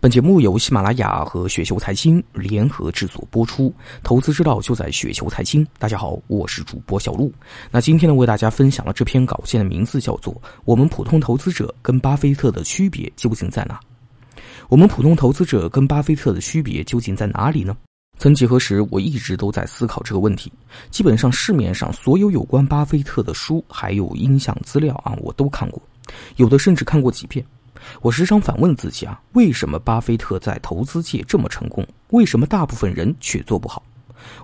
本节目由喜马拉雅和雪球财经联合制作播出，投资之道就在雪球财经。大家好，我是主播小璐。那今天呢，为大家分享了这篇稿件的名字叫做《我们普通投资者跟巴菲特的区别究竟在哪》。我们普通投资者跟巴菲特的区别究竟在哪里呢？曾几何时，我一直都在思考这个问题。基本上市面上所有有关巴菲特的书，还有音像资料啊，我都看过，有的甚至看过几遍。我时常反问自己啊，为什么巴菲特在投资界这么成功？为什么大部分人却做不好？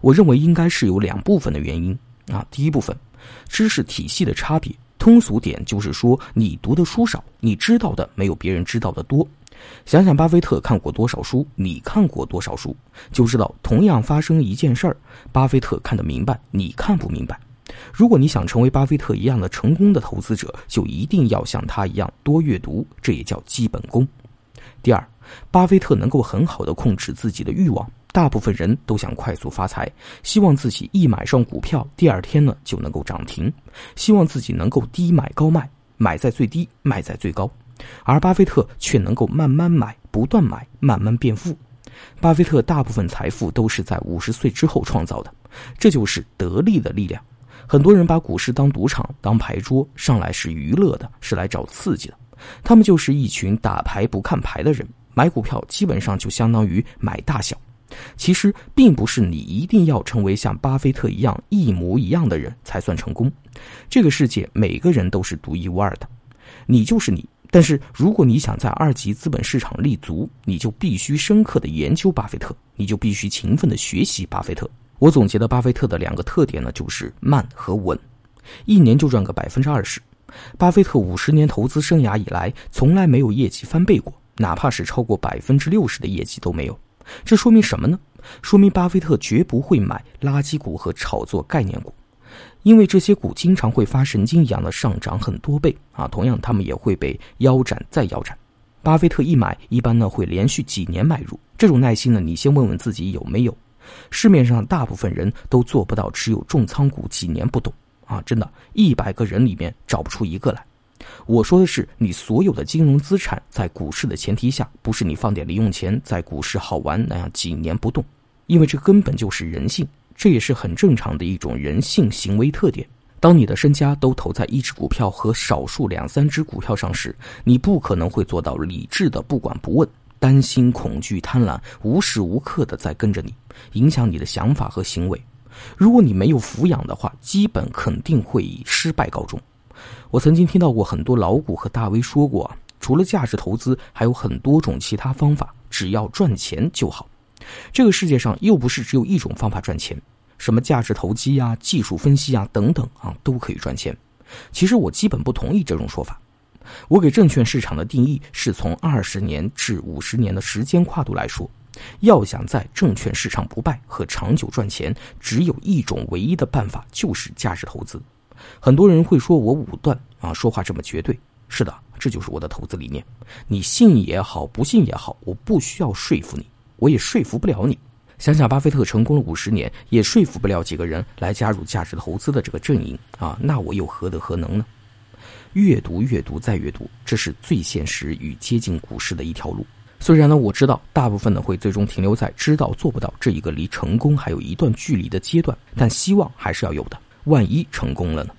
我认为应该是有两部分的原因啊。第一部分，知识体系的差别，通俗点就是说，你读的书少，你知道的没有别人知道的多。想想巴菲特看过多少书，你看过多少书，就知道同样发生一件事儿，巴菲特看得明白，你看不明白。如果你想成为巴菲特一样的成功的投资者，就一定要像他一样多阅读，这也叫基本功。第二，巴菲特能够很好的控制自己的欲望。大部分人都想快速发财，希望自己一买上股票，第二天呢就能够涨停，希望自己能够低买高卖，买在最低，卖在最高。而巴菲特却能够慢慢买，不断买，慢慢变富。巴菲特大部分财富都是在五十岁之后创造的，这就是得力的力量。很多人把股市当赌场、当牌桌，上来是娱乐的，是来找刺激的。他们就是一群打牌不看牌的人，买股票基本上就相当于买大小。其实并不是你一定要成为像巴菲特一样一模一样的人才算成功。这个世界每个人都是独一无二的，你就是你。但是如果你想在二级资本市场立足，你就必须深刻的研究巴菲特，你就必须勤奋的学习巴菲特。我总结的巴菲特的两个特点呢，就是慢和稳，一年就赚个百分之二十。巴菲特五十年投资生涯以来，从来没有业绩翻倍过，哪怕是超过百分之六十的业绩都没有。这说明什么呢？说明巴菲特绝不会买垃圾股和炒作概念股，因为这些股经常会发神经一样的上涨很多倍啊。同样，他们也会被腰斩再腰斩。巴菲特一买，一般呢会连续几年买入。这种耐心呢，你先问问自己有没有。市面上大部分人都做不到，持有重仓股几年不动啊！真的，一百个人里面找不出一个来。我说的是，你所有的金融资产在股市的前提下，不是你放点零用钱在股市好玩那样几年不动，因为这根本就是人性，这也是很正常的一种人性行为特点。当你的身家都投在一只股票和少数两三只股票上时，你不可能会做到理智的不管不问。担心、恐惧、贪婪，无时无刻的在跟着你，影响你的想法和行为。如果你没有抚养的话，基本肯定会以失败告终。我曾经听到过很多老股和大 V 说过，除了价值投资，还有很多种其他方法，只要赚钱就好。这个世界上又不是只有一种方法赚钱，什么价值投机啊、技术分析啊等等啊，都可以赚钱。其实我基本不同意这种说法。我给证券市场的定义是从二十年至五十年的时间跨度来说，要想在证券市场不败和长久赚钱，只有一种唯一的办法，就是价值投资。很多人会说我武断啊，说话这么绝对。是的，这就是我的投资理念。你信也好，不信也好，我不需要说服你，我也说服不了你。想想巴菲特成功了五十年，也说服不了几个人来加入价值投资的这个阵营啊，那我又何德何能呢？阅读，阅读，再阅读，这是最现实与接近股市的一条路。虽然呢，我知道大部分呢会最终停留在知道做不到这一个离成功还有一段距离的阶段，但希望还是要有的。万一成功了呢？